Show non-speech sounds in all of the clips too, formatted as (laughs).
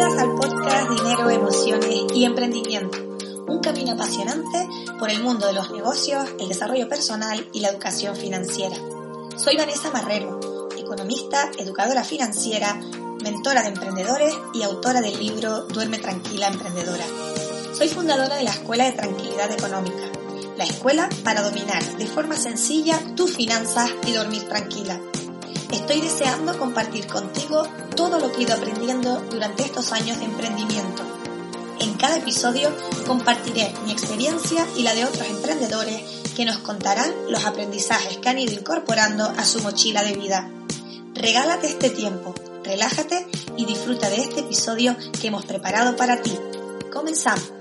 Bienvenidas al podcast Dinero, Emociones y Emprendimiento, un camino apasionante por el mundo de los negocios, el desarrollo personal y la educación financiera. Soy Vanessa Marrero, economista, educadora financiera, mentora de emprendedores y autora del libro Duerme Tranquila Emprendedora. Soy fundadora de la Escuela de Tranquilidad Económica, la escuela para dominar de forma sencilla tus finanzas y dormir tranquila. Estoy deseando compartir contigo todo lo que he ido aprendiendo durante estos años de emprendimiento. En cada episodio compartiré mi experiencia y la de otros emprendedores que nos contarán los aprendizajes que han ido incorporando a su mochila de vida. Regálate este tiempo, relájate y disfruta de este episodio que hemos preparado para ti. Comenzamos.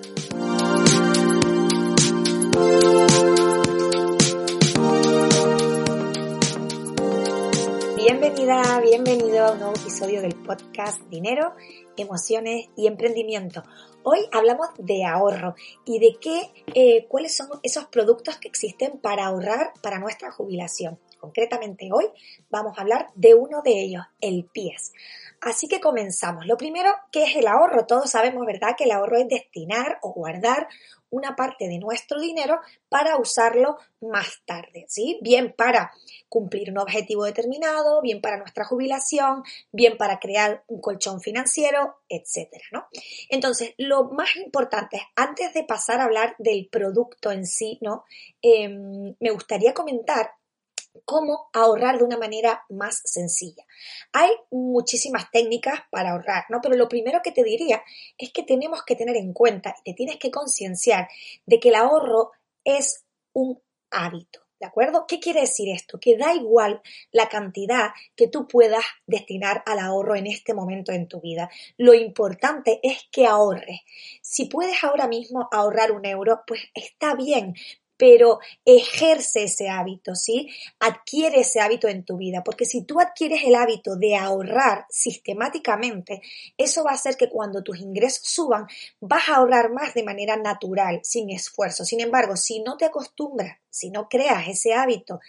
Bienvenida, bienvenido a un nuevo episodio del podcast Dinero, Emociones y Emprendimiento. Hoy hablamos de ahorro y de qué, eh, cuáles son esos productos que existen para ahorrar para nuestra jubilación. Concretamente hoy vamos a hablar de uno de ellos, el PIES. Así que comenzamos. Lo primero, ¿qué es el ahorro? Todos sabemos, ¿verdad?, que el ahorro es destinar o guardar una parte de nuestro dinero para usarlo más tarde, ¿sí? Bien para cumplir un objetivo determinado, bien para nuestra jubilación, bien para crear un colchón financiero, etcétera, ¿no? Entonces, lo más importante, antes de pasar a hablar del producto en sí, ¿no? Eh, me gustaría comentar cómo ahorrar de una manera más sencilla. Hay muchísimas técnicas para ahorrar, ¿no? Pero lo primero que te diría es que tenemos que tener en cuenta y te tienes que concienciar de que el ahorro es un hábito. ¿De acuerdo? ¿Qué quiere decir esto? Que da igual la cantidad que tú puedas destinar al ahorro en este momento en tu vida. Lo importante es que ahorres. Si puedes ahora mismo ahorrar un euro, pues está bien, pero ejerce ese hábito, ¿sí? Adquiere ese hábito en tu vida, porque si tú adquieres el hábito de ahorrar sistemáticamente, eso va a hacer que cuando tus ingresos suban, vas a ahorrar más de manera natural, sin esfuerzo. Sin embargo, si no te acostumbras, si no creas ese hábito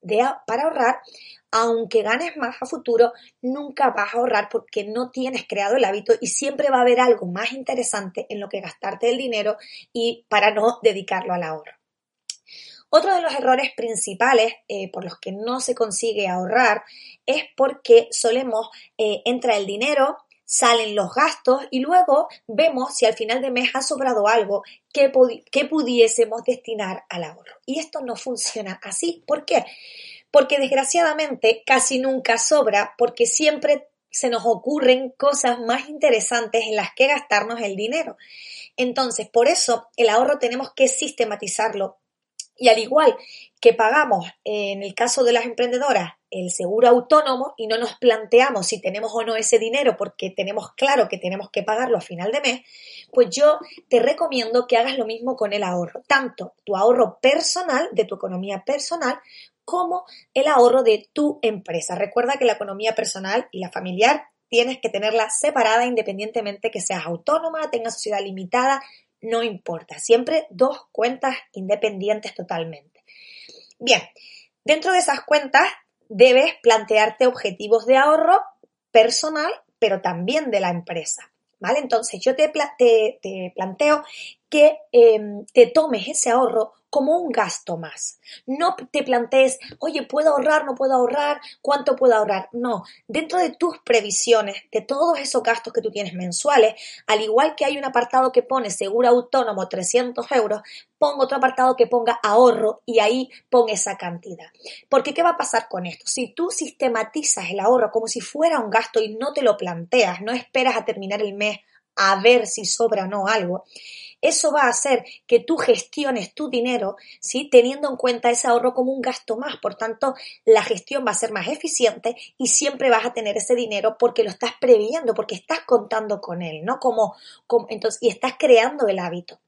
de, para ahorrar, aunque ganes más a futuro, nunca vas a ahorrar porque no tienes creado el hábito y siempre va a haber algo más interesante en lo que gastarte el dinero y para no dedicarlo al ahorro. Otro de los errores principales eh, por los que no se consigue ahorrar es porque solemos eh, entra el dinero, salen los gastos y luego vemos si al final de mes ha sobrado algo que, que pudiésemos destinar al ahorro. Y esto no funciona así. ¿Por qué? Porque desgraciadamente casi nunca sobra porque siempre se nos ocurren cosas más interesantes en las que gastarnos el dinero. Entonces, por eso el ahorro tenemos que sistematizarlo y al igual que pagamos en el caso de las emprendedoras el seguro autónomo y no nos planteamos si tenemos o no ese dinero porque tenemos claro que tenemos que pagarlo a final de mes, pues yo te recomiendo que hagas lo mismo con el ahorro, tanto tu ahorro personal, de tu economía personal, como el ahorro de tu empresa. Recuerda que la economía personal y la familiar tienes que tenerla separada independientemente que seas autónoma, tengas sociedad limitada, no importa, siempre dos cuentas independientes totalmente. Bien, dentro de esas cuentas debes plantearte objetivos de ahorro personal, pero también de la empresa. ¿Vale? Entonces yo te, te, te planteo que eh, te tomes ese ahorro como un gasto más. No te plantees, oye, ¿puedo ahorrar? ¿No puedo ahorrar? ¿Cuánto puedo ahorrar? No, dentro de tus previsiones, de todos esos gastos que tú tienes mensuales, al igual que hay un apartado que pone seguro autónomo 300 euros, pon otro apartado que ponga ahorro y ahí pon esa cantidad. Porque ¿qué va a pasar con esto? Si tú sistematizas el ahorro como si fuera un gasto y no te lo planteas, no esperas a terminar el mes a ver si sobra o no algo, eso va a hacer que tú gestiones tu dinero, ¿sí? Teniendo en cuenta ese ahorro como un gasto más. Por tanto, la gestión va a ser más eficiente y siempre vas a tener ese dinero porque lo estás previendo, porque estás contando con él, ¿no? Como, como entonces, y estás creando el hábito.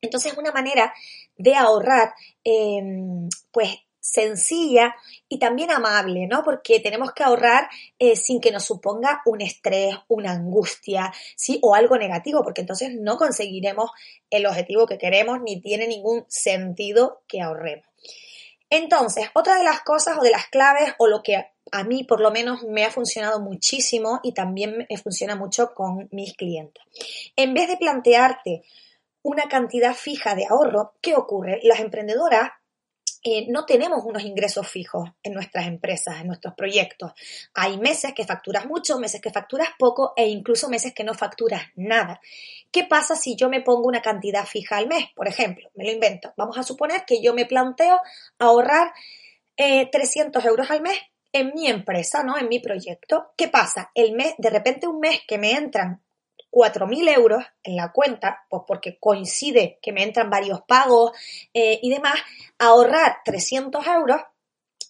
Entonces, una manera de ahorrar, em, pues sencilla y también amable, ¿no? Porque tenemos que ahorrar eh, sin que nos suponga un estrés, una angustia, ¿sí? O algo negativo, porque entonces no conseguiremos el objetivo que queremos ni tiene ningún sentido que ahorremos. Entonces, otra de las cosas o de las claves o lo que a mí por lo menos me ha funcionado muchísimo y también me funciona mucho con mis clientes. En vez de plantearte una cantidad fija de ahorro, ¿qué ocurre? Las emprendedoras eh, no tenemos unos ingresos fijos en nuestras empresas, en nuestros proyectos. Hay meses que facturas mucho, meses que facturas poco e incluso meses que no facturas nada. ¿Qué pasa si yo me pongo una cantidad fija al mes? Por ejemplo, me lo invento. Vamos a suponer que yo me planteo ahorrar 300 eh, euros al mes en mi empresa, ¿no? En mi proyecto. ¿Qué pasa? El mes, de repente un mes que me entran 4.000 euros en la cuenta, pues porque coincide que me entran varios pagos eh, y demás, ahorrar 300 euros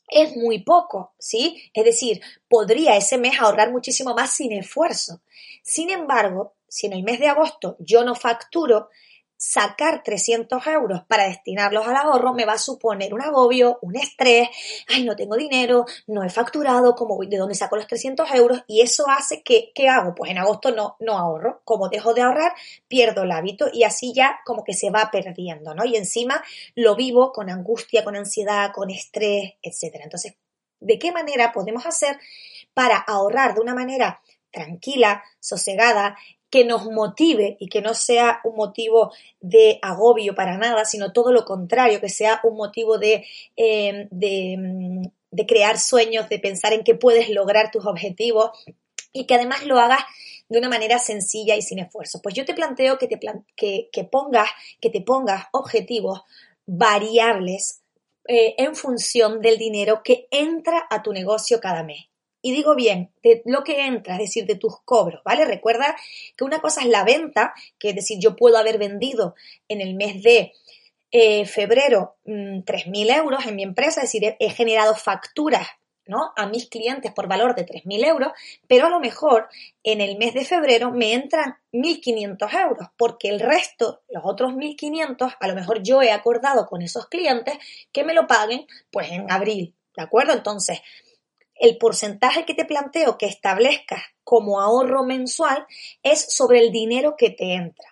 es muy poco, ¿sí? Es decir, podría ese mes ahorrar muchísimo más sin esfuerzo. Sin embargo, si en el mes de agosto yo no facturo, sacar 300 euros para destinarlos al ahorro me va a suponer un agobio, un estrés, ay, no tengo dinero, no he facturado. ¿de dónde saco los 300 euros? Y eso hace que, ¿qué hago? Pues en agosto no, no ahorro. Como dejo de ahorrar, pierdo el hábito y así ya como que se va perdiendo, ¿no? Y encima lo vivo con angustia, con ansiedad, con estrés, etcétera. Entonces, ¿de qué manera podemos hacer para ahorrar de una manera tranquila, sosegada, que nos motive y que no sea un motivo de agobio para nada, sino todo lo contrario, que sea un motivo de, em, mm, de, crear sueños, de pensar en que puedes lograr tus objetivos y que además lo hagas de una manera sencilla y sin esfuerzo. Pues yo te planteo que te, que, pongas, que te pongas objetivos variables eh, en función del dinero que entra a tu negocio cada mes. Y digo bien, de lo que entra, es decir, de tus cobros, ¿vale? Recuerda que una cosa es la venta, que es decir, yo puedo haber vendido en el mes de eh, febrero 3.000 mm, euros en mi empresa, es decir, he, generado facturas ¿no? a mis clientes por valor de 3.000 euros, pero a lo mejor en el mes de febrero me entran 1.500 euros, porque el resto, los otros 1.500, a lo mejor yo he acordado con esos clientes que me lo paguen pues en abril, ¿de acuerdo? Entonces, el porcentaje que te planteo que establezcas como ahorro mensual es sobre el dinero que te entra.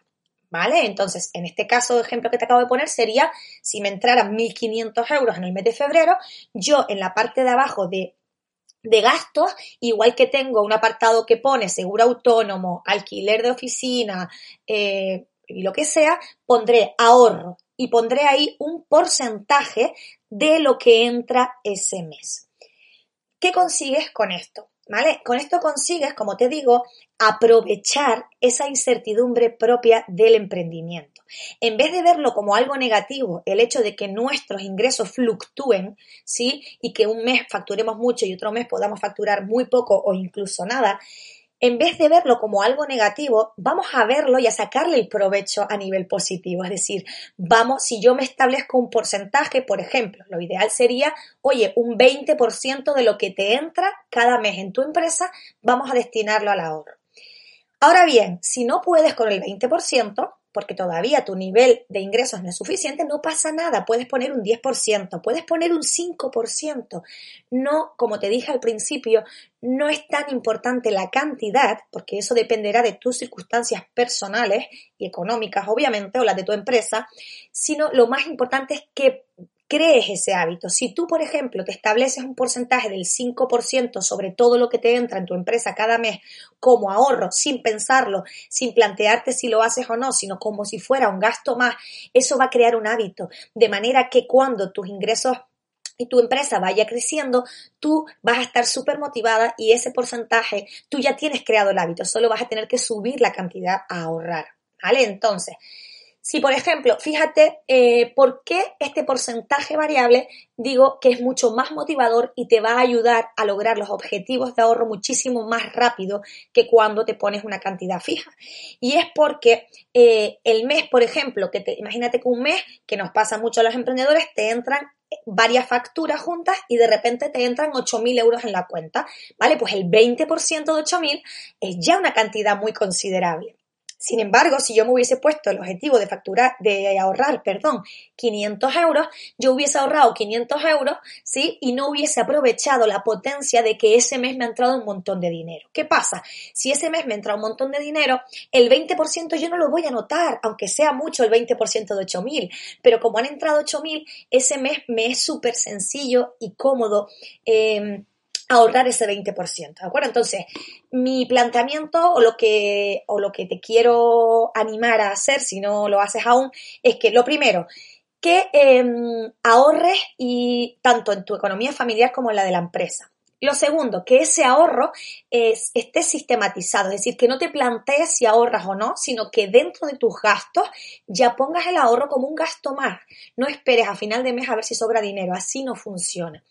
¿Vale? Entonces, en este caso ejemplo que te acabo de poner sería, si me entraran 1.500 euros en el mes de febrero, yo en la parte de abajo de, de gastos, igual que tengo un apartado que pone seguro autónomo, alquiler de oficina eh, y lo que sea, pondré ahorro y pondré ahí un porcentaje de lo que entra ese mes. ¿Qué consigues con esto? ¿Vale? Con esto consigues, como te digo, aprovechar esa incertidumbre propia del emprendimiento. En vez de verlo como algo negativo, el hecho de que nuestros ingresos fluctúen, ¿sí? Y que un mes facturemos mucho y otro mes podamos facturar muy poco o incluso nada, en vez de verlo como algo negativo, vamos a verlo y a sacarle el provecho a nivel positivo. Es decir, vamos, si yo me establezco un porcentaje, por ejemplo, lo ideal sería, oye, un 20% de lo que te entra cada mes en tu empresa, vamos a destinarlo al ahorro. Ahora bien, si no puedes con el 20%, porque todavía tu nivel de ingresos no es suficiente, no pasa nada, puedes poner un 10%, puedes poner un 5%. No, como te dije al principio, no es tan importante la cantidad, porque eso dependerá de tus circunstancias personales y económicas, obviamente, o las de tu empresa, sino lo más importante es que crees ese hábito. Si tú, por ejemplo, te estableces un porcentaje del 5% sobre todo lo que te entra en tu empresa cada mes como ahorro, sin pensarlo, sin plantearte si lo haces o no, sino como si fuera un gasto más, eso va a crear un hábito. De manera que cuando tus ingresos y tu empresa vaya creciendo, tú vas a estar súper motivada y ese porcentaje, tú ya tienes creado el hábito, solo vas a tener que subir la cantidad a ahorrar. ¿Vale? Entonces, si, por ejemplo, fíjate eh, por qué este porcentaje variable digo que es mucho más motivador y te va a ayudar a lograr los objetivos de ahorro muchísimo más rápido que cuando te pones una cantidad fija. Y es porque eh, el mes, por ejemplo, que te, imagínate que un mes, que nos pasa mucho a los emprendedores, te entran varias facturas juntas y de repente te entran 8.000 euros en la cuenta, ¿vale? Pues el 20% de 8.000 es ya una cantidad muy considerable. Sin embargo, si yo me hubiese puesto el objetivo de facturar, de ahorrar, perdón, 500 euros, yo hubiese ahorrado 500 euros, ¿sí? Y no hubiese aprovechado la potencia de que ese mes me ha entrado un montón de dinero. ¿Qué pasa? Si ese mes me entra un montón de dinero, el 20% yo no lo voy a notar, aunque sea mucho el 20% de 8.000, pero como han entrado 8.000, ese mes me es súper sencillo y cómodo. Eh, ahorrar ese 20%, ¿de acuerdo? Entonces, mi planteamiento o lo que, o lo que te quiero animar a hacer, si no lo haces aún, es que lo primero, que em, ahorres y tanto en tu economía familiar como en la de la empresa. Lo segundo, que ese ahorro esté sistematizado, es decir, que no te plantees si ahorras o no, sino que dentro de tus gastos ya pongas el ahorro como un gasto más. No esperes a final de mes a ver si sobra dinero, así no funciona.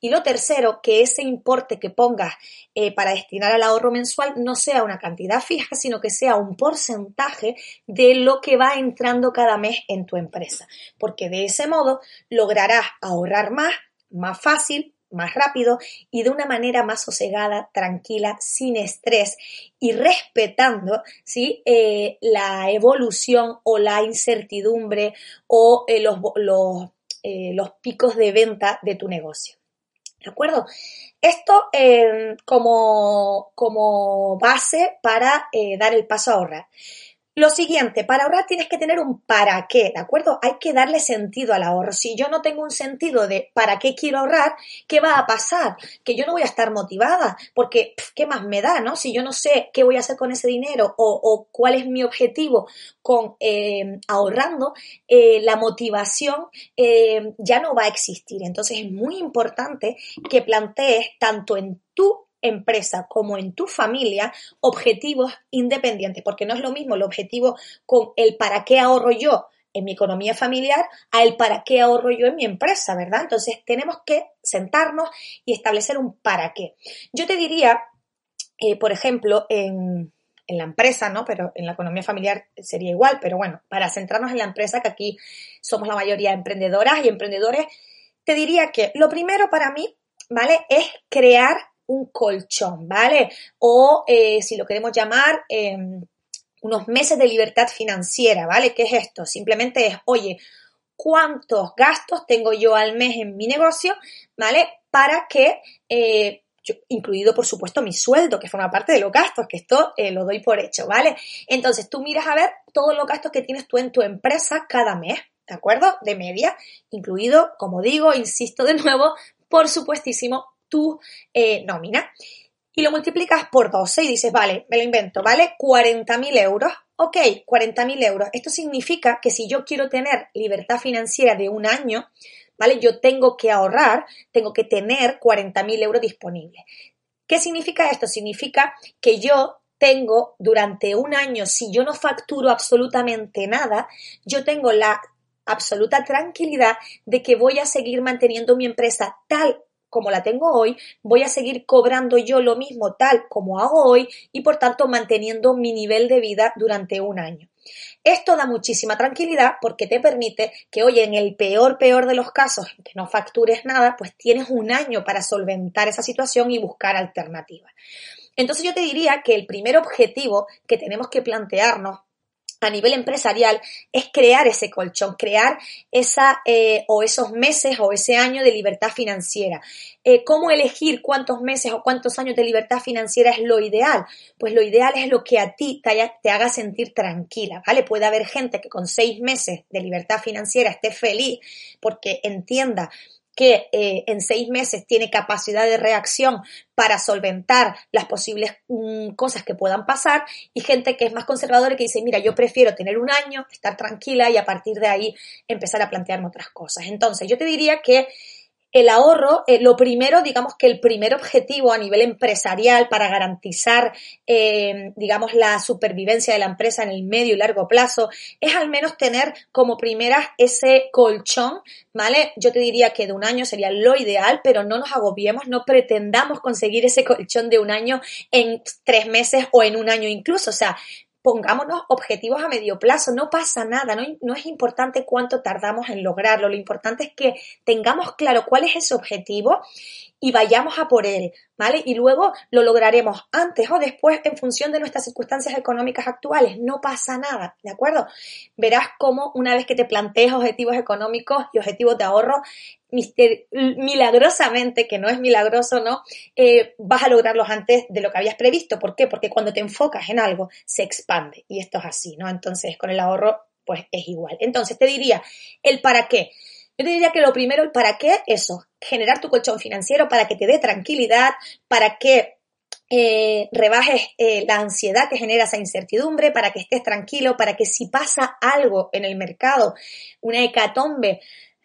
Y lo tercero, que ese importe que pongas eh, para destinar al ahorro mensual no sea una cantidad fija, sino que sea un porcentaje de lo que va entrando cada mes en tu empresa, porque de ese modo lograrás ahorrar más, más fácil, más rápido y de una manera más sosegada, tranquila, sin estrés y respetando ¿sí? Eh, la evolución o la incertidumbre o eh, los, los, eh, los, picos de venta de tu negocio. ¿De acuerdo? Esto como, como, base para dar el paso a ahorrar. Lo siguiente, para ahorrar tienes que tener un para qué, ¿de acuerdo? Hay que darle sentido al ahorro. Si yo no tengo un sentido de para qué quiero ahorrar, ¿qué va a pasar? Que yo no voy a estar motivada, porque ¿qué más me da, no? Si yo no sé qué voy a hacer con ese dinero o, cuál es mi objetivo con eh, ahorrando, eh, la motivación eh, ya no va a existir. Entonces es muy importante que plantees tanto en tu empresa como en tu familia objetivos independientes, porque no es lo mismo el objetivo con el para qué ahorro yo en mi economía familiar a el para qué ahorro yo en mi empresa, ¿verdad? Entonces tenemos que sentarnos y establecer un para qué. Yo te diría, eh, por ejemplo, en, en la empresa, ¿no? Pero en la economía familiar sería igual, pero bueno, para centrarnos en la empresa, que aquí somos la mayoría emprendedoras y emprendedores, te diría que lo primero para mí, ¿vale? Es crear un colchón, ¿vale? O eh, si lo queremos llamar, em, unos meses de libertad financiera, ¿vale? ¿Qué es esto? Simplemente es, oye, ¿cuántos gastos tengo yo al mes en mi negocio, ¿vale? Para que, eh, incluido por supuesto mi sueldo, que forma parte de los gastos, que esto eh, lo doy por hecho, ¿vale? Entonces tú miras a ver todos los gastos que tienes tú en tu empresa cada mes, ¿de acuerdo? De media, incluido, como digo, insisto de nuevo, por supuestísimo, tu eh, nómina. Y lo multiplicas por 12 y dices, vale, me lo invento, ¿vale? 40.000 euros. Ok, 40.000 euros. Esto significa que si yo quiero tener libertad financiera de un año, ¿vale? Yo tengo que ahorrar, tengo que tener 40.000 euros disponibles. ¿Qué significa esto? Significa que yo tengo durante un año, si yo no facturo absolutamente nada, yo tengo la absoluta tranquilidad de que voy a seguir manteniendo mi empresa tal como la tengo hoy, voy a seguir cobrando yo lo mismo tal como hago hoy y por tanto manteniendo mi nivel de vida durante un año. Esto da muchísima tranquilidad porque te permite que, oye, en el peor, peor de los casos, que no factures nada, pues tienes un año para solventar esa situación y buscar alternativas. Entonces yo te diría que el primer objetivo que tenemos que plantearnos a nivel empresarial es crear ese colchón, crear esa eh, o esos meses o ese año de libertad financiera. Eh, ¿Cómo elegir cuántos meses o cuántos años de libertad financiera es lo ideal? Pues lo ideal es lo que a ti te, te haga sentir tranquila, ¿vale? Puede haber gente que con seis meses de libertad financiera esté feliz porque entienda que eh, en seis meses tiene capacidad de reacción para solventar las posibles mm, cosas que puedan pasar y gente que es más conservadora y que dice, mira, yo prefiero tener un año, estar tranquila y a partir de ahí empezar a plantearme otras cosas. Entonces, yo te diría que el ahorro, eh, lo primero, digamos que el primer objetivo a nivel empresarial para garantizar, eh, digamos, la supervivencia de la empresa en el medio y largo plazo, es al menos tener como primeras ese colchón, ¿vale? Yo te diría que de un año sería lo ideal, pero no nos agobiemos, no pretendamos conseguir ese colchón de un año en tres meses o en un año incluso, o sea, pongámonos objetivos a medio plazo, no pasa nada, no, es importante cuánto tardamos en lograrlo, lo importante es que tengamos claro cuál es ese objetivo y vayamos a por él, ¿vale? Y luego lo lograremos antes o después en función de nuestras circunstancias económicas actuales, no pasa nada, ¿de acuerdo? Verás cómo una vez que te plantees objetivos económicos y objetivos de ahorro, milagrosamente, que no es milagroso, ¿no? Eh, vas a lograrlos antes de lo que habías previsto. ¿Por qué? Porque cuando te enfocas en algo, se expande. Y esto es así, ¿no? Entonces, con el ahorro, pues es igual. Entonces, te diría, el para qué. Yo te diría que lo primero, el para qué, eso, generar tu colchón financiero para que te dé tranquilidad, para que eh, rebajes eh, la ansiedad que genera esa incertidumbre, para que estés tranquilo, para que si pasa algo en el mercado, una hecatombe,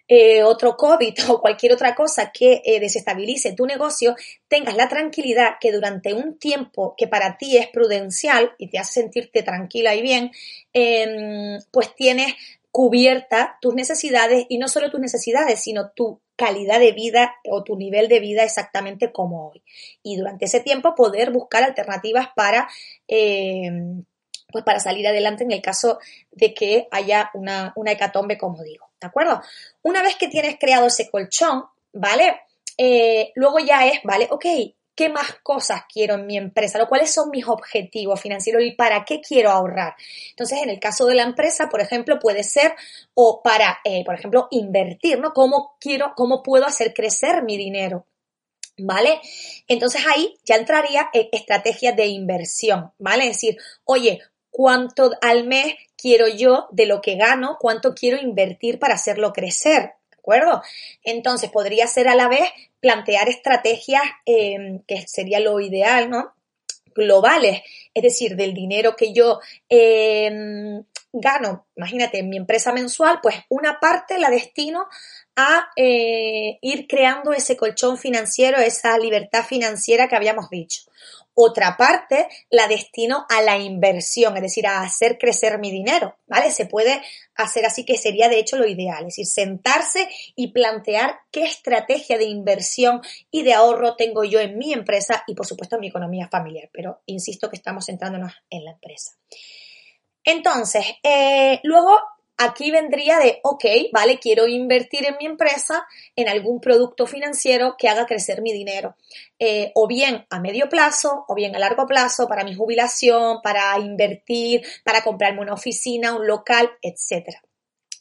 eh, otro COVID (laughs) o cualquier otra cosa que desestabilice tu negocio, tengas la tranquilidad que durante un tiempo que para ti es prudencial y te hace sentirte tranquila y bien, em, pues tienes cubierta tus necesidades y no solo tus necesidades, sino tu calidad de vida o tu nivel de vida exactamente como hoy. Y durante ese tiempo poder buscar alternativas para em, pues para salir adelante en el caso de que haya una, una hecatombe, como digo, ¿de acuerdo? Una vez que tienes creado ese colchón, ¿vale? Eh, luego ya es, ¿vale? Ok, ¿qué más cosas quiero en mi empresa? ¿Cuáles son mis objetivos financieros y para qué quiero ahorrar? Entonces, en el caso de la empresa, por ejemplo, puede ser o para, eh, por ejemplo, invertir, ¿no? ¿Cómo quiero, cómo puedo hacer crecer mi dinero? ¿Vale? Entonces ahí ya entraría en estrategias de inversión, ¿vale? Es decir, oye, cuánto al mes quiero yo de lo que gano, cuánto quiero invertir para hacerlo crecer. ¿De acuerdo? Entonces podría ser a la vez plantear estrategias em, que sería lo ideal, ¿no? globales, es decir, del dinero que yo em, gano, imagínate, en mi empresa mensual, pues una parte la destino a eh, ir creando ese colchón financiero, esa libertad financiera que habíamos dicho otra parte la destino a la inversión, es decir, a hacer crecer mi dinero, ¿vale? Se puede hacer así que sería de hecho lo ideal, es decir, sentarse y plantear qué estrategia de inversión y de ahorro tengo yo en mi empresa y por supuesto en mi economía familiar, pero insisto que estamos centrándonos en la empresa. Entonces, eh, luego aquí vendría de, ok, vale, quiero invertir en mi empresa en algún producto financiero que haga crecer mi dinero, eh, o bien a medio plazo, o bien a largo plazo, para mi jubilación, para invertir, para comprarme una oficina, un local, etc.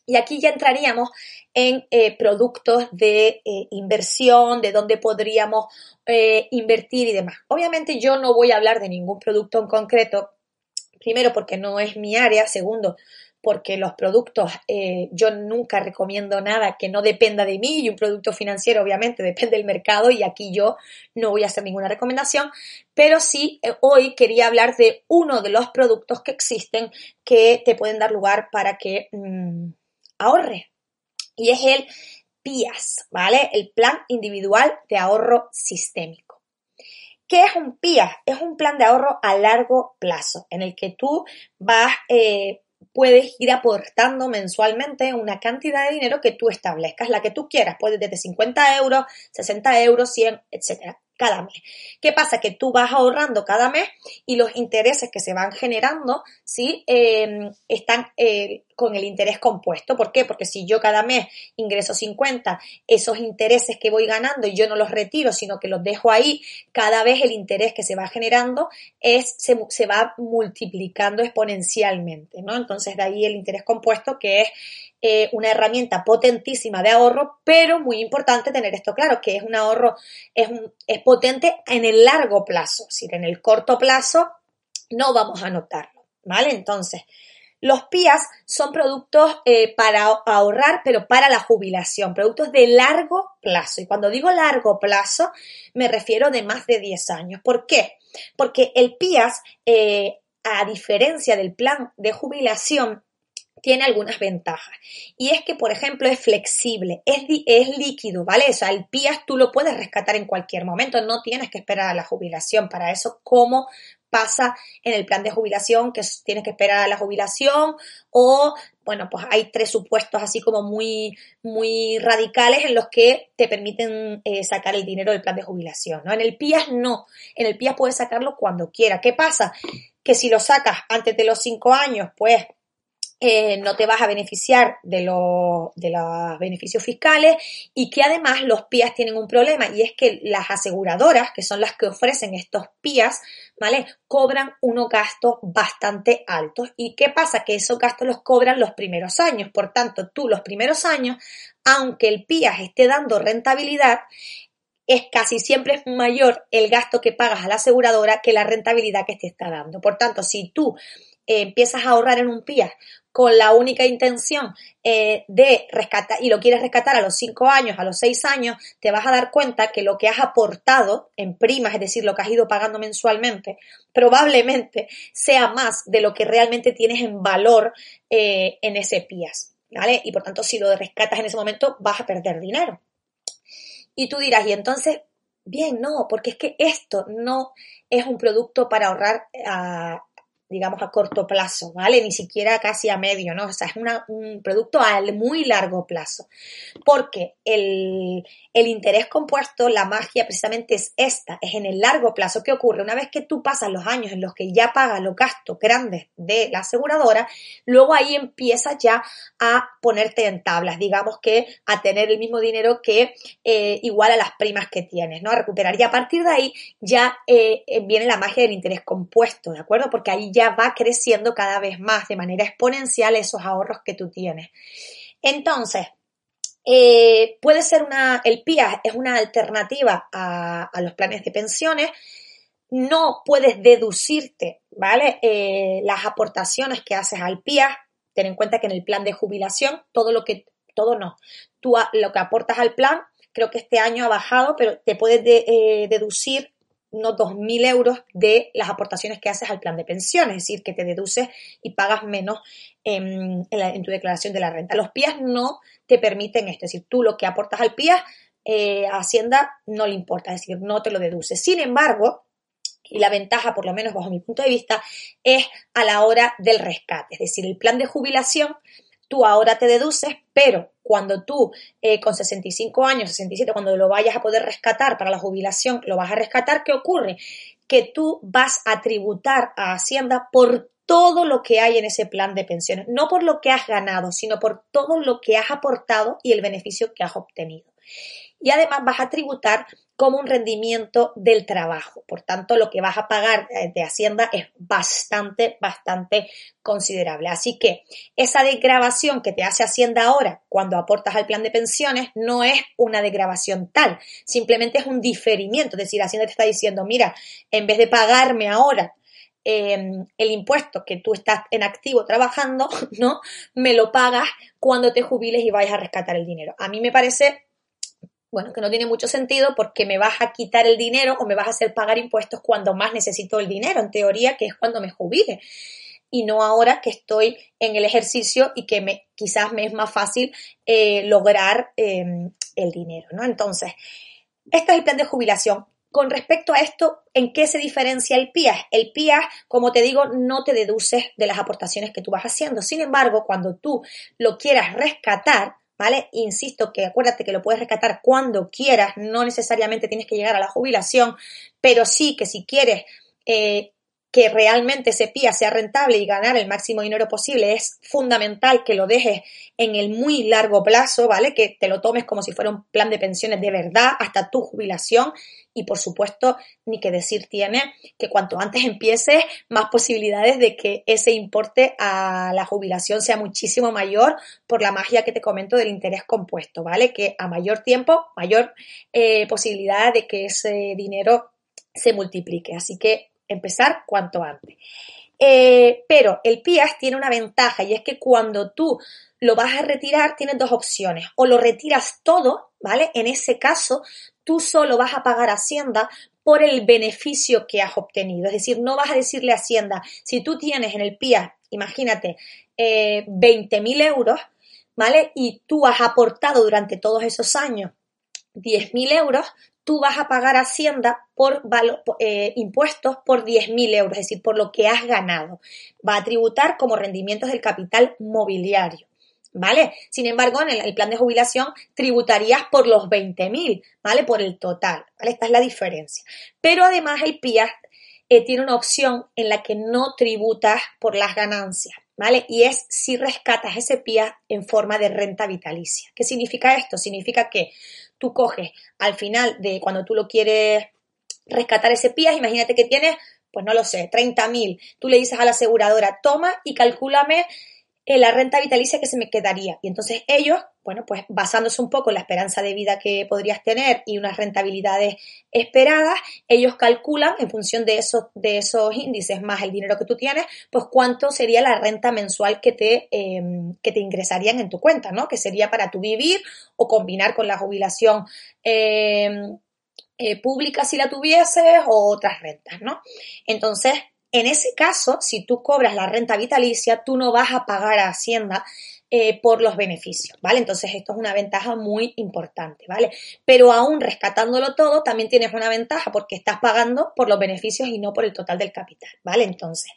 Y aquí ya entraríamos en eh, productos de eh, inversión, de dónde podríamos invertir y demás. Obviamente yo no voy a hablar de ningún producto en concreto, primero porque no es mi área, segundo porque los productos, eh, yo nunca recomiendo nada que no dependa de mí y un producto financiero obviamente depende del mercado y aquí yo no voy a hacer ninguna recomendación, pero sí eh, hoy quería hablar de uno de los productos que existen que te pueden dar lugar para que mm, ahorre y es el PIAS, ¿vale? El Plan Individual de Ahorro Sistémico. ¿Qué es un PIAS? Es un plan de ahorro a largo plazo en el que tú vas eh, puedes ir aportando mensualmente una cantidad de dinero que tú establezcas, la que tú quieras, puede desde 50 euros, 60 euros, 100, etcétera cada mes. ¿Qué pasa? Que tú vas ahorrando cada mes y los intereses que se van generando, ¿sí? Em, están eh, con el interés compuesto. ¿Por qué? Porque si yo cada mes ingreso 50, esos intereses que voy ganando y yo no los retiro, sino que los dejo ahí, cada vez el interés que se va generando es, se, se va multiplicando exponencialmente, ¿no? Entonces de ahí el interés compuesto que es eh, una herramienta potentísima de ahorro, pero muy importante tener esto claro, que es un ahorro, es, es potente en el largo plazo, es decir, en el corto plazo no vamos a notarlo, ¿vale? Entonces, los PIAs son productos eh, para ahorrar, pero para la jubilación, productos de largo plazo. Y cuando digo largo plazo, me refiero de más de 10 años. ¿Por qué? Porque el PIAS, eh, a diferencia del plan de jubilación, tiene algunas ventajas. Y es que, por ejemplo, es flexible, es, es líquido, ¿vale? O sea, el PIAS tú lo puedes rescatar en cualquier momento, no tienes que esperar a la jubilación para eso, como pasa en el plan de jubilación, que tienes que esperar a la jubilación o, bueno, pues hay tres supuestos así como muy, muy radicales en los que te permiten eh, sacar el dinero del plan de jubilación, ¿no? En el PIAS no, en el PIAS puedes sacarlo cuando quieras. ¿Qué pasa? Que si lo sacas antes de los cinco años, pues eh, no te vas a beneficiar de, de los beneficios fiscales y que además los PIAs tienen un problema y es que las aseguradoras, que son las que ofrecen estos PIAs, ¿vale? Cobran unos gastos bastante altos. ¿Y qué pasa? Que esos gastos los cobran los primeros años. Por tanto, tú los primeros años, aunque el PIAs esté dando rentabilidad, es casi siempre mayor el gasto que pagas a la aseguradora que la rentabilidad que te está dando. Por tanto, si tú eh, empiezas a ahorrar en un PIA con la única intención eh, de rescatar y lo quieres rescatar a los 5 años, a los 6 años, te vas a dar cuenta que lo que has aportado en primas, es decir, lo que has ido pagando mensualmente, probablemente sea más de lo que realmente tienes en valor eh, en ese PIAS. ¿Vale? Y por tanto, si lo rescatas en ese momento, vas a perder dinero. Y tú dirás, y entonces, bien, no, porque es que esto no es un producto para ahorrar a, digamos, a corto plazo, ¿vale? Ni siquiera casi a medio, ¿no? O sea, es un producto a muy largo plazo. Porque el, el, interés compuesto, la magia precisamente es esta, es en el largo plazo. ¿Qué ocurre? Una vez que tú pasas los años en los que ya pagas los gastos grandes de la aseguradora, luego ahí empiezas ya a ponerte en tablas, digamos que a tener el mismo dinero que eh, igual a las primas que tienes, ¿no? A recuperar. Y a partir de ahí ya eh, viene la magia del interés compuesto, ¿de acuerdo? Porque ahí ya va creciendo cada vez más de manera exponencial esos ahorros que tú tienes. Entonces, eh, puede ser una, el PIA es una alternativa a, los planes de pensiones. No puedes deducirte, ¿vale? Eh, las aportaciones que haces al PIA. Ten en cuenta que en el plan de jubilación, todo lo que, todo no. Tú lo que aportas al plan, creo que este año ha bajado, pero te puedes eh, deducir unos 2.000 euros de las aportaciones que haces al plan de pensiones, es decir, que te deduces y pagas menos en, tu declaración de la renta. Los PIAs no te permiten esto, es decir, tú lo que aportas al PIA, eh, a Hacienda no le importa, es decir, no te lo deduces. Sin embargo, y la ventaja, por lo menos bajo mi punto de vista, es a la hora del rescate, es decir, el plan de jubilación tú ahora te deduces, pero cuando tú eh, con 65 años, 67, cuando lo vayas a poder rescatar para la jubilación, lo vas a rescatar, ¿qué ocurre? Que tú vas a tributar a Hacienda por todo lo que hay en ese plan de pensiones, no por lo que has ganado, sino por todo lo que has aportado y el beneficio que has obtenido. Y además vas a tributar como un rendimiento del trabajo. Por tanto, lo que vas a pagar eh, de Hacienda es bastante, bastante considerable. Así que esa desgrabación que te hace Hacienda ahora cuando aportas al plan de pensiones no es una desgrabación tal, simplemente es un diferimiento. Es decir, Hacienda te está diciendo, mira, en vez de pagarme ahora em, el impuesto que tú estás en activo trabajando, (laughs) ¿no? Me lo pagas cuando te jubiles y vayas a rescatar el dinero. A mí me parece bueno, que no tiene mucho sentido porque me vas a quitar el dinero o me vas a hacer pagar impuestos cuando más necesito el dinero, en teoría, que es cuando me jubile. Y no ahora que estoy en el ejercicio y que quizás me es más fácil eh, lograr em, el dinero, ¿no? Entonces, este es el plan de jubilación. Con respecto a esto, ¿en qué se diferencia el PIA? El PIA, como te digo, no te deduces de las aportaciones que tú vas haciendo. Sin embargo, cuando tú lo quieras rescatar, ¿vale? Insisto que acuérdate que lo puedes rescatar cuando quieras, no necesariamente tienes que llegar a la jubilación, pero sí que si quieres eh, que realmente ese PIA sea rentable y ganar el máximo dinero posible, es fundamental que lo dejes en el muy largo plazo, ¿vale? Que te lo tomes como si fuera un plan de pensiones de verdad hasta tu jubilación y por supuesto, ni que decir tiene que cuanto antes empieces, más posibilidades de que ese importe a la jubilación sea muchísimo mayor por la magia que te comento del interés compuesto, ¿vale? Que a mayor tiempo, mayor eh, posibilidad de que ese dinero se multiplique. Así que empezar cuanto antes. Eh, pero el PIAS tiene una ventaja y es que cuando tú lo vas a retirar tienes dos opciones. O lo retiras todo, ¿vale? En ese caso, tú solo vas a pagar Hacienda por el beneficio que has obtenido. Es decir, no vas a decirle a Hacienda, si tú tienes en el PIA imagínate, eh, 20.000 euros, ¿vale? Y tú has aportado durante todos esos años 10.000 euros, tú vas a pagar Hacienda por eh, impuestos por 10.000 euros, es decir, por lo que has ganado. Va a tributar como rendimientos del capital mobiliario. ¿Vale? Sin embargo, en el, plan de jubilación tributarías por los 20.000, ¿vale? Por el total, ¿vale? Esta es la diferencia. Pero además el PIA eh, tiene una opción en la que no tributas por las ganancias, ¿vale? Y es si rescatas ese PIA en forma de renta vitalicia. ¿Qué significa esto? Significa que tú coges al final de cuando tú lo quieres rescatar ese PIA, imagínate que tienes, pues no lo sé, 30.000. Tú le dices a la aseguradora, toma y calcúlame la renta vitalicia que se me quedaría. Y entonces ellos, bueno, pues basándose un poco en la esperanza de vida que podrías tener y unas rentabilidades esperadas, ellos calculan en función de esos, de esos índices más el dinero que tú tienes, pues cuánto sería la renta mensual que te, em, que te ingresarían en tu cuenta, ¿no? Que sería para tu vivir o combinar con la jubilación. Em, eh, pública si la tuvieses o otras rentas, ¿no? Entonces, en ese caso, si tú cobras la renta vitalicia, tú no vas a pagar a Hacienda eh, por los beneficios, ¿vale? Entonces esto es una ventaja muy importante, ¿vale? Pero aún rescatándolo todo, también tienes una ventaja porque estás pagando por los beneficios y no por el total del capital, ¿vale? Entonces,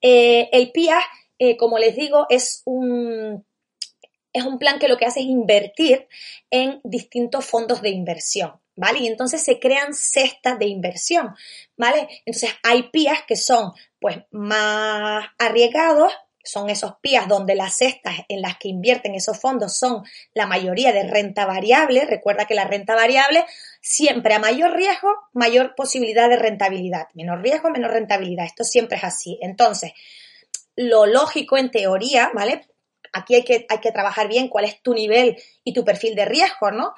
eh, el PIA, eh, como les digo, es un, es un plan que lo que hace es invertir en distintos fondos de inversión. ¿vale? Y entonces se crean cestas de inversión, ¿vale? Entonces hay pías que son pues más arriesgados, son esos pías donde las cestas en las que invierten esos fondos son la mayoría de renta variable. Recuerda que la renta variable siempre a mayor riesgo, mayor posibilidad de rentabilidad. Menor riesgo, menor rentabilidad. Esto siempre es así. Entonces, lo lógico en teoría, ¿vale? Aquí hay que, hay que trabajar bien cuál es tu nivel y tu perfil de riesgo, ¿no?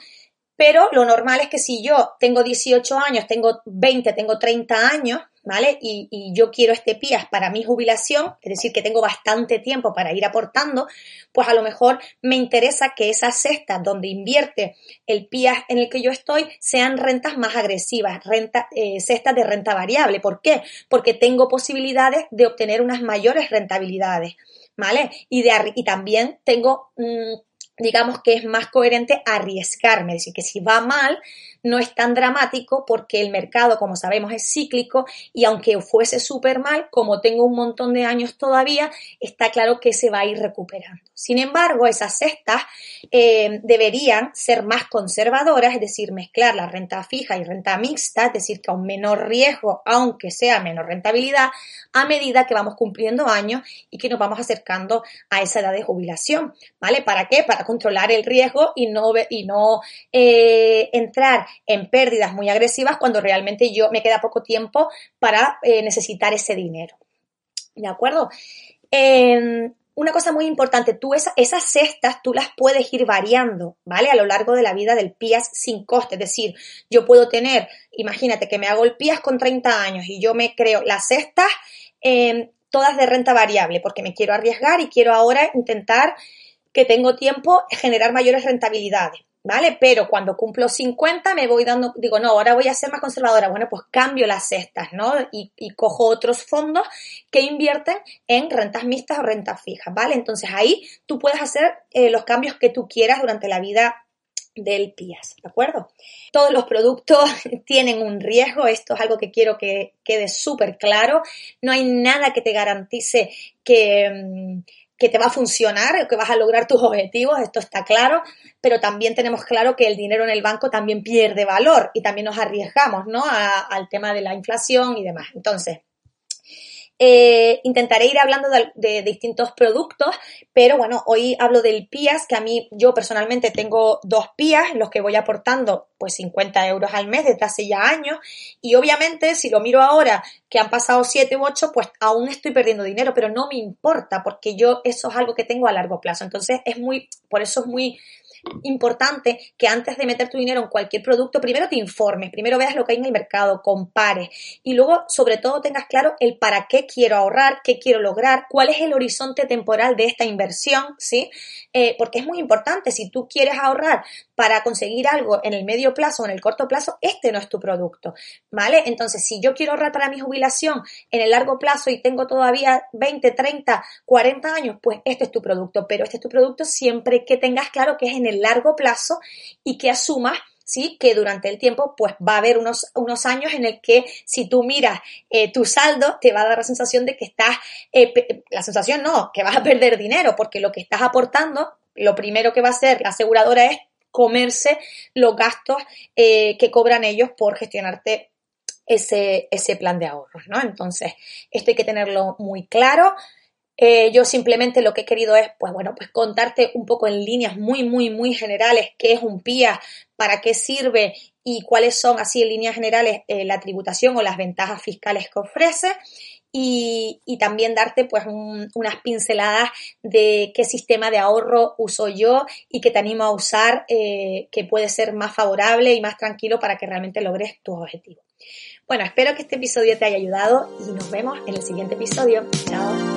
Pero lo normal es que si yo tengo 18 años, tengo 20, tengo 30 años, ¿vale? Y, yo quiero este PIAS para mi jubilación, es decir, que tengo bastante tiempo para ir aportando, pues a lo mejor me interesa que esas cestas donde invierte el PIAS en el que yo estoy sean rentas más agresivas, renta, eh, cestas de renta variable. ¿Por qué? Porque tengo posibilidades de obtener unas mayores rentabilidades, ¿vale? Y, de, y también tengo... Mm, digamos que es más coherente arriesgarme, es decir, que si va mal, no es tan dramático porque el mercado, como sabemos, es cíclico y aunque fuese súper mal, como tengo un montón de años todavía, está claro que se va a ir recuperando. Sin embargo, esas cestas eh, deberían ser más conservadoras, es decir, mezclar la renta fija y renta mixta, es decir, que a un menor riesgo, aunque sea menor rentabilidad, a medida que vamos cumpliendo años y que nos vamos acercando a esa edad de jubilación. ¿Vale? ¿Para qué? Para controlar el riesgo y no, y no eh, entrar en pérdidas muy agresivas cuando realmente yo me queda poco tiempo para eh, necesitar ese dinero. ¿De acuerdo? Em, una cosa muy importante, tú esas cestas tú las puedes ir variando, ¿vale? A lo largo de la vida del PIAS sin coste. Es decir, yo puedo tener, imagínate que me hago el PIAS con 30 años y yo me creo las cestas em, todas de renta variable porque me quiero arriesgar y quiero ahora intentar que tengo tiempo generar mayores rentabilidades. ¿Vale? Pero cuando cumplo 50 me voy dando, digo, no, ahora voy a ser más conservadora. Bueno, pues cambio las cestas, ¿no? Y, cojo otros fondos que invierten en rentas mixtas o rentas fijas, ¿vale? Entonces ahí tú puedes hacer eh, los cambios que tú quieras durante la vida del PIAS, ¿de acuerdo? Todos los productos (laughs) tienen un riesgo, esto es algo que quiero que quede súper claro, no hay nada que te garantice que mm, que te va a funcionar, que vas a lograr tus objetivos, esto está claro, pero también tenemos claro que el dinero en el banco también pierde valor y también nos arriesgamos, ¿no? al tema de la inflación y demás. Entonces, eh, intentaré ir hablando de, distintos productos, pero bueno, hoy hablo del PIAS, que a mí yo personalmente tengo dos PIAS los que voy aportando pues 50 euros al mes desde hace ya años y obviamente si lo miro ahora que han pasado 7 u 8 pues aún estoy perdiendo dinero, pero no me importa porque yo eso es algo que tengo a largo plazo. Entonces es muy, por eso es muy importante que antes de meter tu dinero en cualquier producto, primero te informes, primero veas lo que hay en el mercado, compares y luego, sobre todo, tengas claro el para qué quiero ahorrar, qué quiero lograr, cuál es el horizonte temporal de esta inversión, ¿sí? Eh, porque es muy importante, si tú quieres ahorrar para conseguir algo en el medio plazo o en el corto plazo, este no es tu producto, ¿vale? Entonces, si yo quiero ahorrar para mi jubilación en el largo plazo y tengo todavía 20, 30, 40 años, pues este es tu producto, pero este es tu producto siempre que tengas claro que es en el largo plazo y que asumas ¿sí? Que durante el tiempo, pues va a haber unos, unos años en el que si tú miras eh, tu saldo, te va a dar la sensación de que estás, eh, la sensación no, que vas a perder dinero, porque lo que estás aportando, lo primero que va a hacer la aseguradora es comerse los gastos eh, que cobran ellos por gestionarte ese, ese plan de ahorros, ¿no? Entonces, esto hay que tenerlo muy claro. Eh, yo simplemente lo que he querido es, pues bueno, pues contarte un poco en líneas muy, muy, muy generales qué es un PIA, para qué sirve y cuáles son, así en líneas generales, eh, la tributación o las ventajas fiscales que ofrece. Y, también darte pues unas pinceladas de qué sistema de ahorro uso yo y que te animo a usar eh, que puede ser más favorable y más tranquilo para que realmente logres tus objetivos. Bueno, espero que este episodio te haya ayudado y nos vemos en el siguiente episodio. Chao.